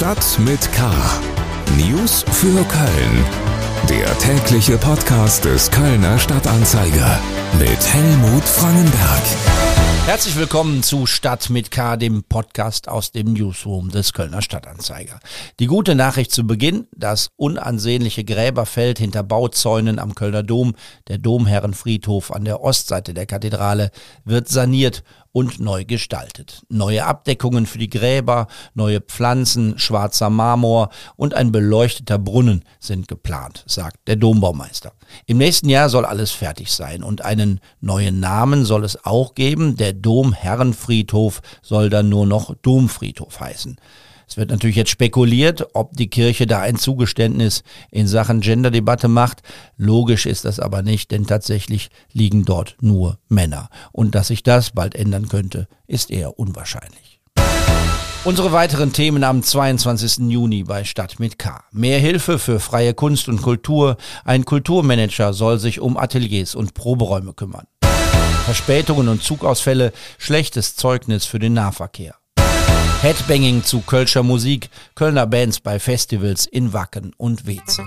Stadt mit K. News für Köln. Der tägliche Podcast des Kölner Stadtanzeiger mit Helmut Frangenberg. Herzlich willkommen zu Stadt mit K, dem Podcast aus dem Newsroom des Kölner Stadtanzeiger. Die gute Nachricht zu Beginn, das unansehnliche Gräberfeld hinter Bauzäunen am Kölner Dom, der Domherrenfriedhof an der Ostseite der Kathedrale, wird saniert und neu gestaltet. Neue Abdeckungen für die Gräber, neue Pflanzen, schwarzer Marmor und ein beleuchteter Brunnen sind geplant, sagt der Dombaumeister. Im nächsten Jahr soll alles fertig sein und einen neuen Namen soll es auch geben. Der Domherrenfriedhof soll dann nur noch Domfriedhof heißen. Es wird natürlich jetzt spekuliert, ob die Kirche da ein Zugeständnis in Sachen Genderdebatte macht. Logisch ist das aber nicht, denn tatsächlich liegen dort nur Männer. Und dass sich das bald ändern könnte, ist eher unwahrscheinlich. Unsere weiteren Themen am 22. Juni bei Stadt mit K. Mehr Hilfe für freie Kunst und Kultur. Ein Kulturmanager soll sich um Ateliers und Proberäume kümmern. Verspätungen und Zugausfälle, schlechtes Zeugnis für den Nahverkehr. Headbanging zu Kölscher Musik, Kölner Bands bei Festivals in Wacken und Weze.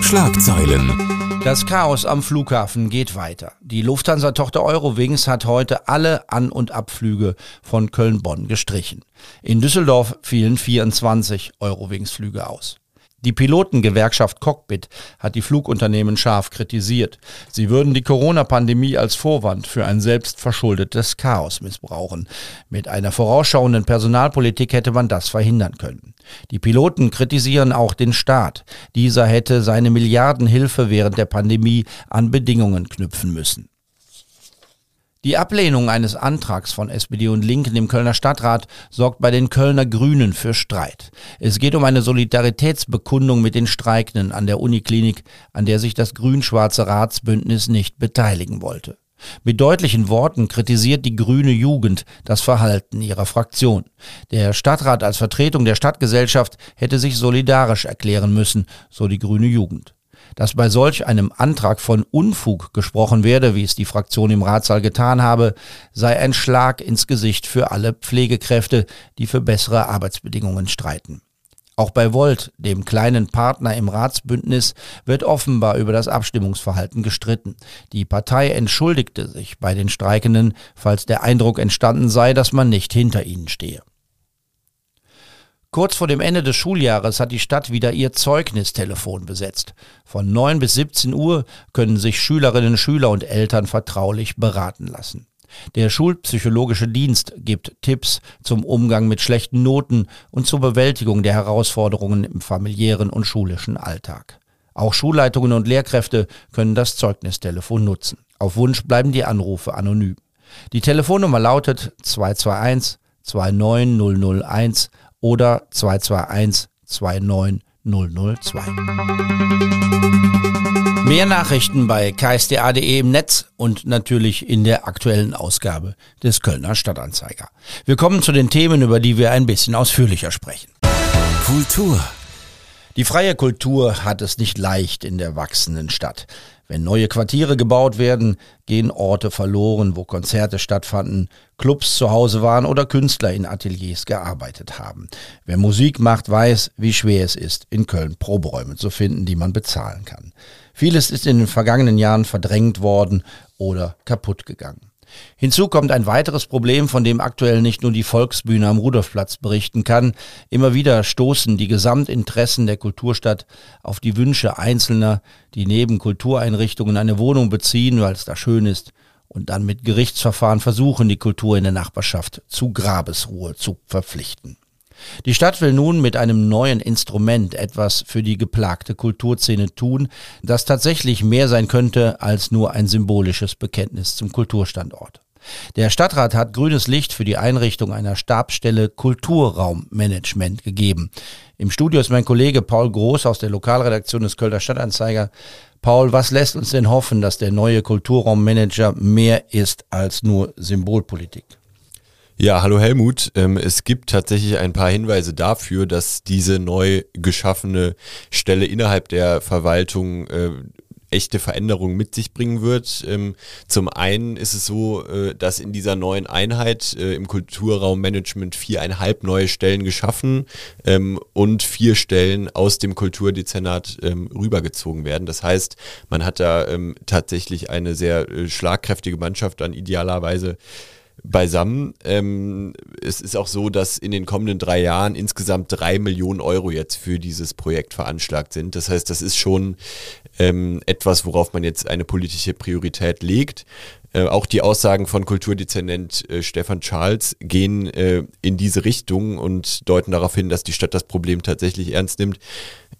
Schlagzeilen. Das Chaos am Flughafen geht weiter. Die Lufthansa-Tochter Eurowings hat heute alle An- und Abflüge von Köln-Bonn gestrichen. In Düsseldorf fielen 24 Eurowings-Flüge aus. Die Pilotengewerkschaft Cockpit hat die Flugunternehmen scharf kritisiert. Sie würden die Corona-Pandemie als Vorwand für ein selbstverschuldetes Chaos missbrauchen. Mit einer vorausschauenden Personalpolitik hätte man das verhindern können. Die Piloten kritisieren auch den Staat. Dieser hätte seine Milliardenhilfe während der Pandemie an Bedingungen knüpfen müssen. Die Ablehnung eines Antrags von SPD und Linken im Kölner Stadtrat sorgt bei den Kölner Grünen für Streit. Es geht um eine Solidaritätsbekundung mit den Streikenden an der Uniklinik, an der sich das grün-schwarze Ratsbündnis nicht beteiligen wollte. Mit deutlichen Worten kritisiert die grüne Jugend das Verhalten ihrer Fraktion. Der Stadtrat als Vertretung der Stadtgesellschaft hätte sich solidarisch erklären müssen, so die grüne Jugend dass bei solch einem Antrag von Unfug gesprochen werde, wie es die Fraktion im Ratssaal getan habe, sei ein Schlag ins Gesicht für alle Pflegekräfte, die für bessere Arbeitsbedingungen streiten. Auch bei Volt, dem kleinen Partner im Ratsbündnis, wird offenbar über das Abstimmungsverhalten gestritten. Die Partei entschuldigte sich bei den Streikenden, falls der Eindruck entstanden sei, dass man nicht hinter ihnen stehe. Kurz vor dem Ende des Schuljahres hat die Stadt wieder ihr Zeugnistelefon besetzt. Von 9 bis 17 Uhr können sich Schülerinnen, Schüler und Eltern vertraulich beraten lassen. Der Schulpsychologische Dienst gibt Tipps zum Umgang mit schlechten Noten und zur Bewältigung der Herausforderungen im familiären und schulischen Alltag. Auch Schulleitungen und Lehrkräfte können das Zeugnistelefon nutzen. Auf Wunsch bleiben die Anrufe anonym. Die Telefonnummer lautet 221 29001 oder 221 29002. Mehr Nachrichten bei ksda.de im Netz und natürlich in der aktuellen Ausgabe des Kölner Stadtanzeiger. Wir kommen zu den Themen, über die wir ein bisschen ausführlicher sprechen. Kultur. Die freie Kultur hat es nicht leicht in der wachsenden Stadt. Wenn neue Quartiere gebaut werden, gehen Orte verloren, wo Konzerte stattfanden, Clubs zu Hause waren oder Künstler in Ateliers gearbeitet haben. Wer Musik macht, weiß, wie schwer es ist, in Köln Proberäume zu finden, die man bezahlen kann. Vieles ist in den vergangenen Jahren verdrängt worden oder kaputt gegangen. Hinzu kommt ein weiteres Problem, von dem aktuell nicht nur die Volksbühne am Rudolfplatz berichten kann. Immer wieder stoßen die Gesamtinteressen der Kulturstadt auf die Wünsche Einzelner, die neben Kultureinrichtungen eine Wohnung beziehen, weil es da schön ist, und dann mit Gerichtsverfahren versuchen, die Kultur in der Nachbarschaft zu Grabesruhe zu verpflichten. Die Stadt will nun mit einem neuen Instrument etwas für die geplagte Kulturszene tun, das tatsächlich mehr sein könnte als nur ein symbolisches Bekenntnis zum Kulturstandort. Der Stadtrat hat grünes Licht für die Einrichtung einer Stabsstelle Kulturraummanagement gegeben. Im Studio ist mein Kollege Paul Groß aus der Lokalredaktion des Kölner Stadtanzeiger. Paul, was lässt uns denn hoffen, dass der neue Kulturraummanager mehr ist als nur Symbolpolitik? Ja, hallo Helmut. Ähm, es gibt tatsächlich ein paar Hinweise dafür, dass diese neu geschaffene Stelle innerhalb der Verwaltung äh, echte Veränderungen mit sich bringen wird. Ähm, zum einen ist es so, äh, dass in dieser neuen Einheit äh, im Kulturraummanagement viereinhalb neue Stellen geschaffen ähm, und vier Stellen aus dem Kulturdezernat rübergezogen werden. Das heißt, man hat da tatsächlich eine sehr schlagkräftige Mannschaft an idealerweise beisammen. Ähm, es ist auch so, dass in den kommenden drei Jahren insgesamt drei Millionen Euro jetzt für dieses Projekt veranschlagt sind. Das heißt, das ist schon ähm, etwas, worauf man jetzt eine politische Priorität legt. Äh, auch die Aussagen von Kulturdezernent äh, Stefan Charles gehen äh, in diese Richtung und deuten darauf hin, dass die Stadt das Problem tatsächlich ernst nimmt.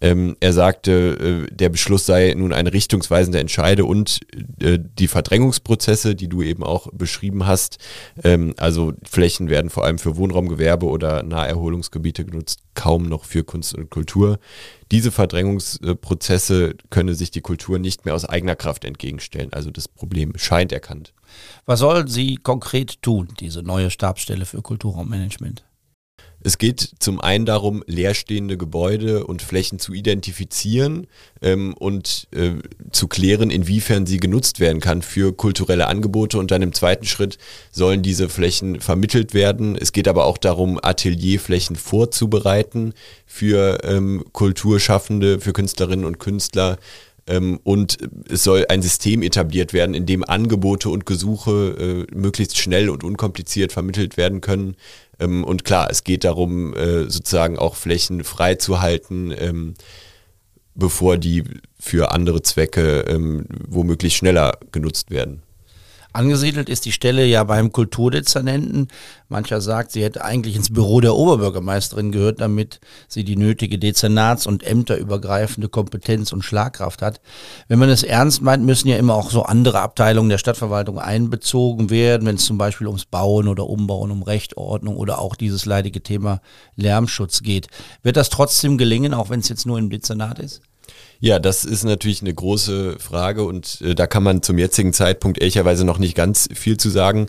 Ähm, er sagte, äh, der Beschluss sei nun eine richtungsweisende Entscheide und äh, die Verdrängungsprozesse, die du eben auch beschrieben hast, ähm, also Flächen werden vor allem für Wohnraumgewerbe oder Naherholungsgebiete genutzt, kaum noch für Kunst und Kultur. Diese Verdrängungsprozesse könne sich die Kultur nicht mehr aus eigener Kraft entgegenstellen. Also das Problem scheint erkannt. Was soll sie konkret tun, diese neue Stabsstelle für Kulturraummanagement? Es geht zum einen darum, leerstehende Gebäude und Flächen zu identifizieren ähm, und äh, zu klären, inwiefern sie genutzt werden kann für kulturelle Angebote. Und dann im zweiten Schritt sollen diese Flächen vermittelt werden. Es geht aber auch darum, Atelierflächen vorzubereiten für ähm, Kulturschaffende, für Künstlerinnen und Künstler. Ähm, und es soll ein System etabliert werden, in dem Angebote und Gesuche äh, möglichst schnell und unkompliziert vermittelt werden können. Ähm, und klar, es geht darum, äh, sozusagen auch Flächen freizuhalten, ähm, bevor die für andere Zwecke ähm, womöglich schneller genutzt werden. Angesiedelt ist die Stelle ja beim Kulturdezernenten. Mancher sagt, sie hätte eigentlich ins Büro der Oberbürgermeisterin gehört, damit sie die nötige Dezernats- und ämterübergreifende Kompetenz und Schlagkraft hat. Wenn man es ernst meint, müssen ja immer auch so andere Abteilungen der Stadtverwaltung einbezogen werden, wenn es zum Beispiel ums Bauen oder Umbauen, um Rechtordnung oder auch dieses leidige Thema Lärmschutz geht. Wird das trotzdem gelingen, auch wenn es jetzt nur im Dezernat ist? Ja, das ist natürlich eine große Frage und äh, da kann man zum jetzigen Zeitpunkt ehrlicherweise noch nicht ganz viel zu sagen.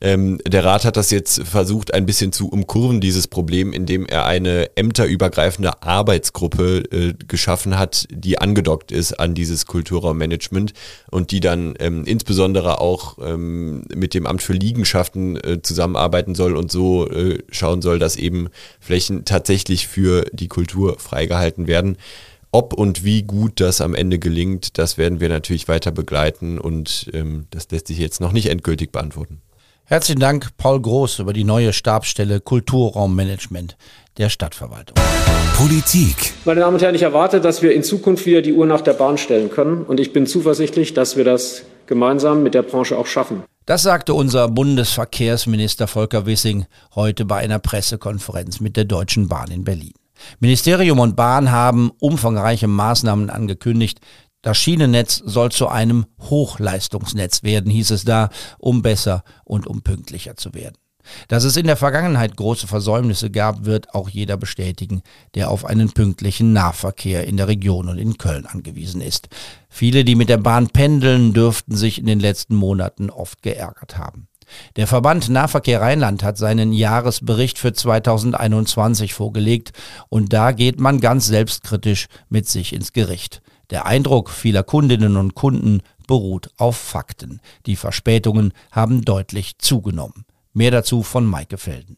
Ähm, der Rat hat das jetzt versucht, ein bisschen zu umkurven, dieses Problem, indem er eine ämterübergreifende Arbeitsgruppe äh, geschaffen hat, die angedockt ist an dieses Kulturraummanagement und die dann ähm, insbesondere auch ähm, mit dem Amt für Liegenschaften äh, zusammenarbeiten soll und so äh, schauen soll, dass eben Flächen tatsächlich für die Kultur freigehalten werden. Ob und wie gut das am Ende gelingt, das werden wir natürlich weiter begleiten und ähm, das lässt sich jetzt noch nicht endgültig beantworten. Herzlichen Dank, Paul Groß, über die neue Stabsstelle Kulturraummanagement der Stadtverwaltung. Politik. Meine Damen und Herren, ich erwarte, dass wir in Zukunft wieder die Uhr nach der Bahn stellen können und ich bin zuversichtlich, dass wir das gemeinsam mit der Branche auch schaffen. Das sagte unser Bundesverkehrsminister Volker Wissing heute bei einer Pressekonferenz mit der Deutschen Bahn in Berlin. Ministerium und Bahn haben umfangreiche Maßnahmen angekündigt. Das Schienennetz soll zu einem Hochleistungsnetz werden, hieß es da, um besser und um pünktlicher zu werden. Dass es in der Vergangenheit große Versäumnisse gab, wird auch jeder bestätigen, der auf einen pünktlichen Nahverkehr in der Region und in Köln angewiesen ist. Viele, die mit der Bahn pendeln, dürften sich in den letzten Monaten oft geärgert haben. Der Verband Nahverkehr Rheinland hat seinen Jahresbericht für 2021 vorgelegt und da geht man ganz selbstkritisch mit sich ins Gericht. Der Eindruck vieler Kundinnen und Kunden beruht auf Fakten. Die Verspätungen haben deutlich zugenommen. Mehr dazu von Maike Felden.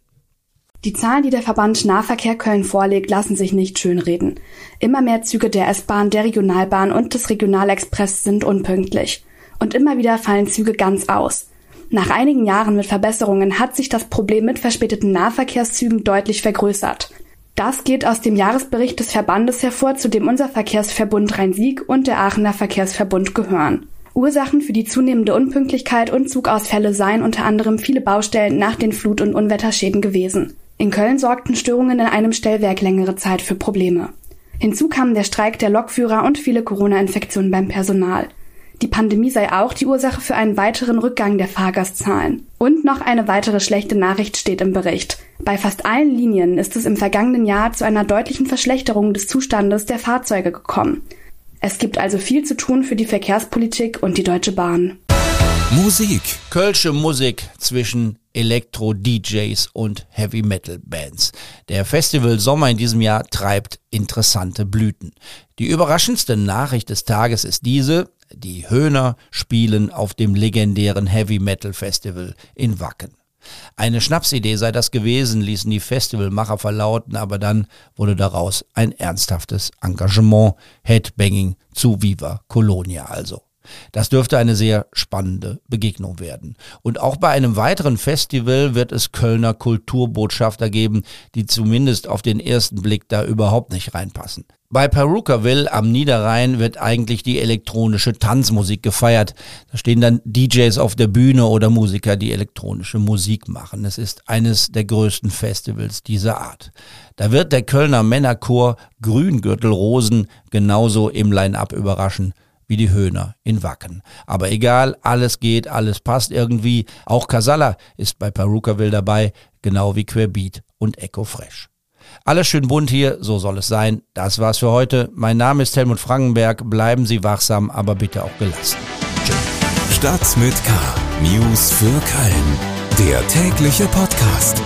Die Zahlen, die der Verband Nahverkehr Köln vorlegt, lassen sich nicht schönreden. Immer mehr Züge der S-Bahn, der Regionalbahn und des Regionalexpress sind unpünktlich. Und immer wieder fallen Züge ganz aus. Nach einigen Jahren mit Verbesserungen hat sich das Problem mit verspäteten Nahverkehrszügen deutlich vergrößert. Das geht aus dem Jahresbericht des Verbandes hervor, zu dem unser Verkehrsverbund Rhein-Sieg und der Aachener Verkehrsverbund gehören. Ursachen für die zunehmende Unpünktlichkeit und Zugausfälle seien unter anderem viele Baustellen nach den Flut- und Unwetterschäden gewesen. In Köln sorgten Störungen in einem Stellwerk längere Zeit für Probleme. Hinzu kamen der Streik der Lokführer und viele Corona-Infektionen beim Personal. Die Pandemie sei auch die Ursache für einen weiteren Rückgang der Fahrgastzahlen. Und noch eine weitere schlechte Nachricht steht im Bericht. Bei fast allen Linien ist es im vergangenen Jahr zu einer deutlichen Verschlechterung des Zustandes der Fahrzeuge gekommen. Es gibt also viel zu tun für die Verkehrspolitik und die Deutsche Bahn. Musik. Kölsche Musik zwischen Elektro-DJs und Heavy-Metal-Bands. Der Festival Sommer in diesem Jahr treibt interessante Blüten. Die überraschendste Nachricht des Tages ist diese. Die Höhner spielen auf dem legendären Heavy Metal Festival in Wacken. Eine Schnapsidee sei das gewesen, ließen die Festivalmacher verlauten, aber dann wurde daraus ein ernsthaftes Engagement, Headbanging zu Viva Colonia also. Das dürfte eine sehr spannende Begegnung werden. Und auch bei einem weiteren Festival wird es Kölner Kulturbotschafter geben, die zumindest auf den ersten Blick da überhaupt nicht reinpassen. Bei Perukaville am Niederrhein wird eigentlich die elektronische Tanzmusik gefeiert. Da stehen dann DJs auf der Bühne oder Musiker, die elektronische Musik machen. Es ist eines der größten Festivals dieser Art. Da wird der Kölner Männerchor Grüngürtelrosen genauso im Line-up überraschen wie die Höhner in Wacken. Aber egal, alles geht, alles passt irgendwie. Auch Casalla ist bei Perukaville dabei, genau wie Querbeat und Echo Fresh. Alles schön bunt hier, so soll es sein. Das war's für heute. Mein Name ist Helmut Frankenberg. Bleiben Sie wachsam, aber bitte auch gelassen. Tschüss. Stadt mit K. News für Köln. Der tägliche Podcast.